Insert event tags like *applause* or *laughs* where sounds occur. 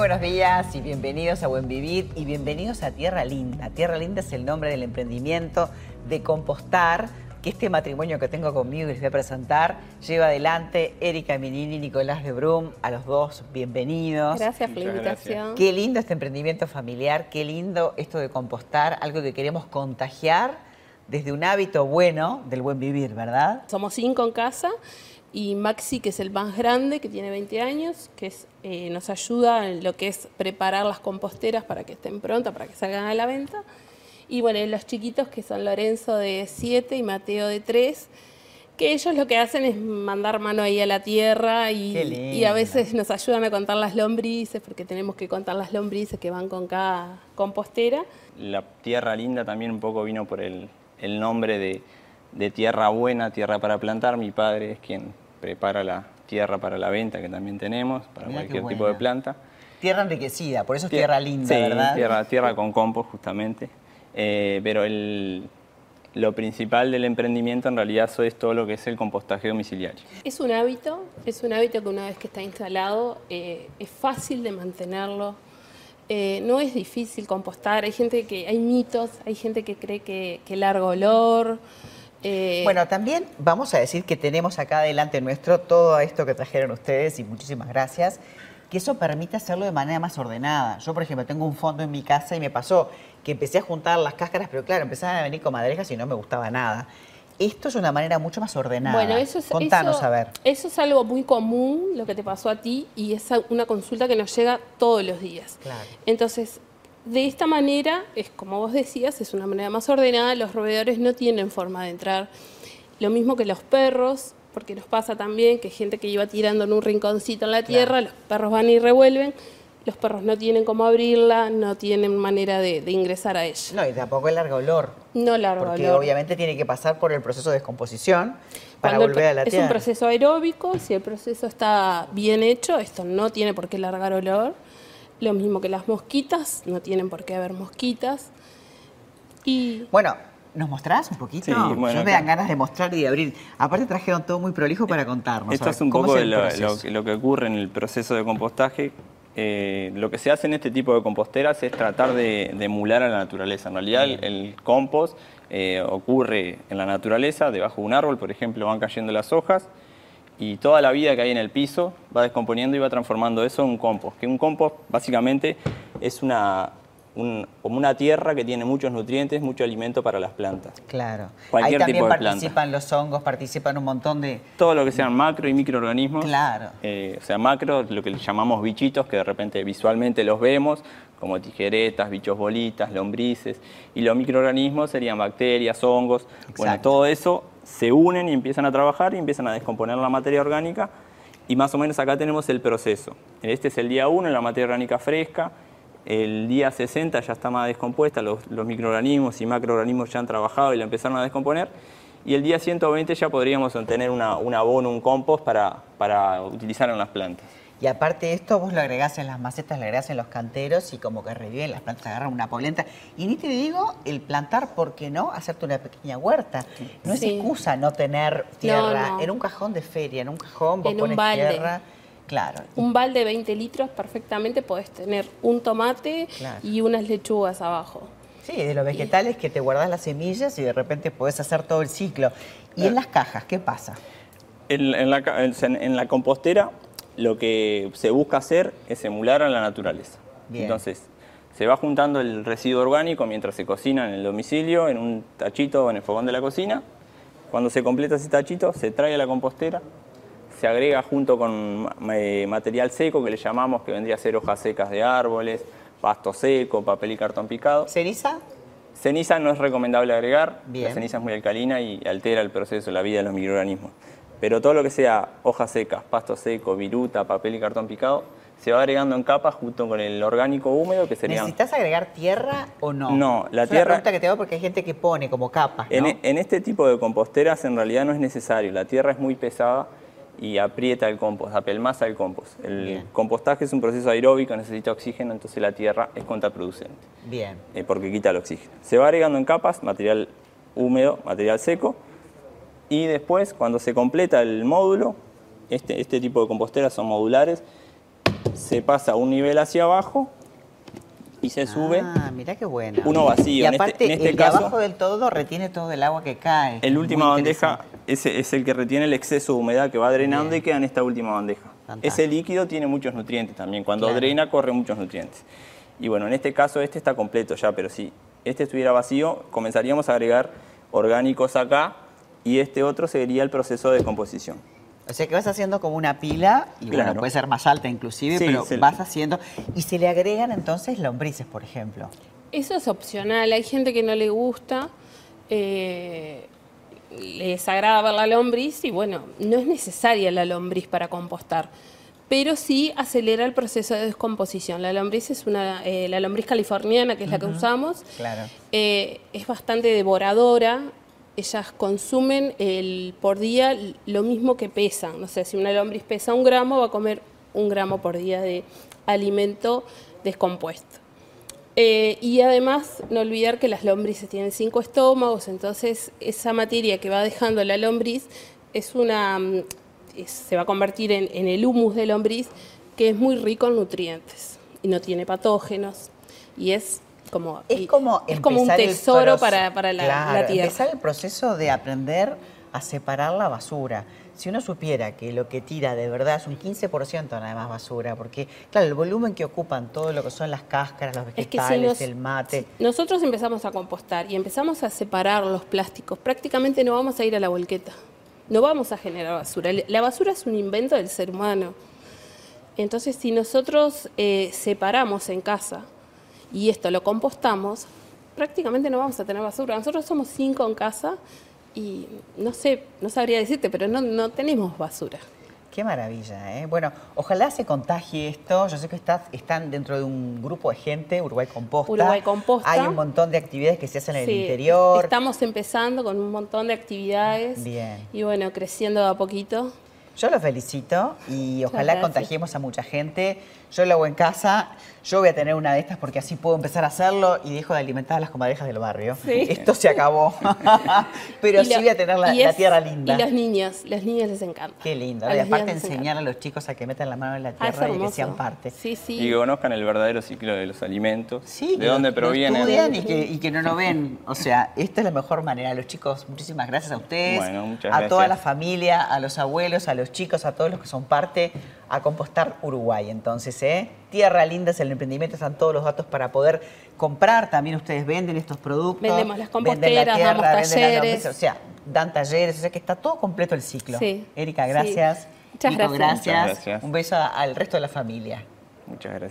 buenos días y bienvenidos a Buen Vivir y bienvenidos a Tierra Linda. Tierra Linda es el nombre del emprendimiento de compostar que este matrimonio que tengo conmigo y les voy a presentar lleva adelante Erika Minini y Nicolás de Brum. A los dos, bienvenidos. Gracias por la invitación. Qué lindo este emprendimiento familiar, qué lindo esto de compostar, algo que queremos contagiar desde un hábito bueno del buen vivir, ¿verdad? Somos cinco en casa y Maxi, que es el más grande, que tiene 20 años, que es, eh, nos ayuda en lo que es preparar las composteras para que estén prontas, para que salgan a la venta. Y bueno, los chiquitos, que son Lorenzo de 7 y Mateo de 3, que ellos lo que hacen es mandar mano ahí a la tierra y, y, a veces nos ayudan a contar las lombrices, porque tenemos que contar las lombrices que van con cada compostera. La tierra linda también un poco vino por el, el nombre de, de tierra buena, tierra para plantar. Mi padre es quien prepara la tierra para la venta que también tenemos, para cualquier tipo de planta. Tierra enriquecida, por eso es tierra linda, sí, ¿verdad? Tierra, tierra con compost justamente. Eh, pero el, lo principal del emprendimiento en realidad es todo lo que es el compostaje domiciliario. Es un hábito, es un hábito que una vez que está instalado eh, es fácil de mantenerlo. Eh, no es difícil compostar, hay gente que, hay mitos, hay gente que cree que, que largo olor, eh, bueno, también vamos a decir que tenemos acá delante nuestro todo esto que trajeron ustedes y muchísimas gracias, que eso permite hacerlo de manera más ordenada. Yo, por ejemplo, tengo un fondo en mi casa y me pasó que empecé a juntar las cáscaras, pero claro, empezaban a venir comadrejas y no me gustaba nada. Esto es una manera mucho más ordenada. Bueno, eso es, Contanos, a ver. Eso es algo muy común, lo que te pasó a ti, y es una consulta que nos llega todos los días. Claro. Entonces, de esta manera, es como vos decías, es una manera más ordenada, los roedores no tienen forma de entrar. Lo mismo que los perros, porque nos pasa también que gente que iba tirando en un rinconcito en la tierra, los perros van y revuelven, los perros no tienen cómo abrirla, no tienen manera de, ingresar a ella. No, y tampoco el largo olor. No largo porque olor. Porque obviamente tiene que pasar por el proceso de descomposición para volver a la tierra. Es un proceso aeróbico, si el proceso está bien hecho, esto no tiene por qué largar olor. Lo mismo que las mosquitas, no tienen por qué haber mosquitas. Y bueno, ¿nos mostrás un poquito? Sí, bueno, Yo me dan ganas de mostrar y de abrir. Aparte trajeron todo muy prolijo para contarnos. Esto es un poco lo, lo, que ocurre en el proceso de compostaje. Eh, lo que se hace en este tipo de composteras es tratar de, de emular a la naturaleza. En realidad el, el compost eh, ocurre en la naturaleza, debajo de un árbol, por ejemplo, van cayendo las hojas y toda la vida que hay en el piso va descomponiendo y va transformando eso en un compost. Que un compost básicamente es una, como una tierra que tiene muchos nutrientes, mucho alimento para las plantas. Claro. Cualquier Ahí también tipo de participan los hongos, participan un montón de... Todo lo que sean macro y microorganismos. Claro. Eh, o sea, macro, lo que llamamos bichitos, que de repente visualmente los vemos, como tijeretas, bichos bolitas, lombrices. Y los microorganismos serían bacterias, hongos. Bueno, todo eso se unen y empiezan a trabajar y empiezan a descomponer la materia orgánica. Y más o menos acá tenemos el proceso. Este es el día 1, la materia orgánica fresca, el día 60 ya está más descompuesta, los, microorganismos y macroorganismos ya han trabajado y la empezaron a descomponer y el día 120 ya podríamos tener una, un abono, un compost para, para utilizar en las plantas. Y aparte de esto, vos lo agregás en las macetas, lo agregás en los canteros y como que reviven las plantas, agarran una polenta. Y ni te digo el plantar, ¿por qué no? Hacerte una pequeña huerta. No es excusa no tener tierra. En un cajón de feria, en un cajón vos en pones un balde. tierra. Claro. Un balde de 20 litros perfectamente podés tener un tomate y unas lechugas abajo. Sí, de los vegetales que te guardas las semillas y de repente podés hacer todo el ciclo. ¿Y en las cajas qué pasa? En, la, en la compostera lo que se busca hacer es emular a la naturaleza. Entonces, se va juntando el residuo orgánico mientras se cocina en el domicilio, en un tachito o en el fogón de la cocina. Cuando se completa ese tachito, se trae a la compostera, se agrega junto con eh, material seco que le llamamos, que vendría a ser hojas secas de árboles, pasto seco, papel y cartón picado. ¿Ceniza? Ceniza no es recomendable agregar, la ceniza es muy alcalina y altera el proceso, la vida de los microorganismos. Pero todo lo que sea hojas secas, pasto seco, viruta, papel y cartón picado, se va agregando en capas junto con el orgánico húmedo que sería... ¿Necesitas agregar tierra o no? No, la es tierra... Una pregunta que te hago porque hay gente que pone como capas, ¿no? en, e, en, este tipo de composteras en realidad no es necesario. La tierra es muy pesada y aprieta el compost, apelmaza el compost. El Bien. compostaje es un proceso aeróbico, necesita oxígeno, entonces la tierra es contraproducente. Bien. Eh, porque quita el oxígeno. Se va agregando en capas material húmedo, material seco, y después, cuando se completa el módulo, este, este tipo de composteras son modulares, se pasa un nivel hacia abajo y se sube. Ah, mira qué bueno. Uno vacío. Y En este- aparte, en este el caso- de abajo del todo retiene todo el agua que cae. El última bandeja. Ese es el que retiene el exceso de humedad que va drenando Bien. y queda en esta última bandeja. Fantástico. Ese líquido tiene muchos nutrientes también. Cuando Claro. drena corre muchos nutrientes. Y bueno, en este caso este está completo ya, pero si este estuviera vacío, comenzaríamos a agregar orgánicos acá y este otro sería el proceso de descomposición. O sea que vas haciendo como una pila, y bueno, puede ser más alta inclusive, Sí, pero vas haciendo. Y se le agregan entonces lombrices, por ejemplo. Eso es opcional, hay gente que no le gusta, eh, les agrada ver la lombriz y bueno, no es necesaria la lombriz para compostar, pero sí acelera el proceso de descomposición. La lombriz es una, eh, la lombriz californiana, que es la que usamos, Claro. eh, es bastante devoradora. Ellas consumen el, por día lo mismo que pesan. No sé, si una lombriz pesa un gramo, va a comer un gramo por día de alimento descompuesto. Eh, y además, no olvidar que las lombrices tienen cinco estómagos, entonces esa materia que va dejando la lombriz es una, mm, es- se va a convertir en, en el humus de lombriz, que es muy rico en nutrientes y no tiene patógenos. Y es como, Es como, es como un tesoro para, para la, Claro, la tierra. Empezar el proceso de aprender a separar la basura. Si uno supiera que lo que tira de verdad es un 15% nada más basura, porque, claro, el volumen que ocupan todo lo que son las cáscaras, los Es que si vegetales, nos- el mate. si nosotros empezamos a compostar y empezamos a separar los plásticos, prácticamente no vamos a ir a la volqueta. No vamos a generar basura. La basura es un invento del ser humano. Entonces, si nosotros eh, separamos en casa y esto lo compostamos, prácticamente no vamos a tener basura. Nosotros somos cinco en casa y no sé, no sabría decirte, pero no, no tenemos basura. Qué maravilla, ¿eh? Bueno, ojalá se contagie esto. Yo sé que estás, están dentro de un grupo de gente, Uruguay Composta. Uruguay Composta. Hay un montón de actividades que se hacen en Sí, el interior. Estamos empezando con un montón de actividades. Bien. Y bueno, creciendo de a poquito. Yo lo felicito y ojalá contagiemos a mucha gente. Yo lo hago en casa. Yo voy a tener una de estas porque así puedo empezar a hacerlo y dejo de alimentar a las comadrejas del barrio. Sí. Esto se acabó. *laughs* Pero Y sí lo- voy a tener la, tierra linda. Y los niños, los niños les encanta. Qué lindo. Y aparte enseñar a los chicos a que metan la mano en la Ah, tierra y que sean parte. Sí, sí. Y que conozcan el verdadero ciclo de los alimentos, Sí, de dónde provienen. estudian y que, y que no lo ven. O sea, esta es la mejor manera. Los chicos, muchísimas gracias a ustedes, Bueno, muchas a toda gracias. la familia, a los abuelos, a los chicos, a todos los que son parte, a Compostar Uruguay. Entonces, ¿eh? Tierra Linda es el emprendimiento, están todos los datos para poder comprar. También ustedes venden estos productos. Vendemos las venden la composteras, tierra, damos venden las talleres. lombrices, o sea, dan talleres, o sea que está todo completo el ciclo. Sí, Erika, sí. gracias. Muchas Nico, gracias. gracias. Muchas gracias. Un beso al resto de la familia. Muchas gracias.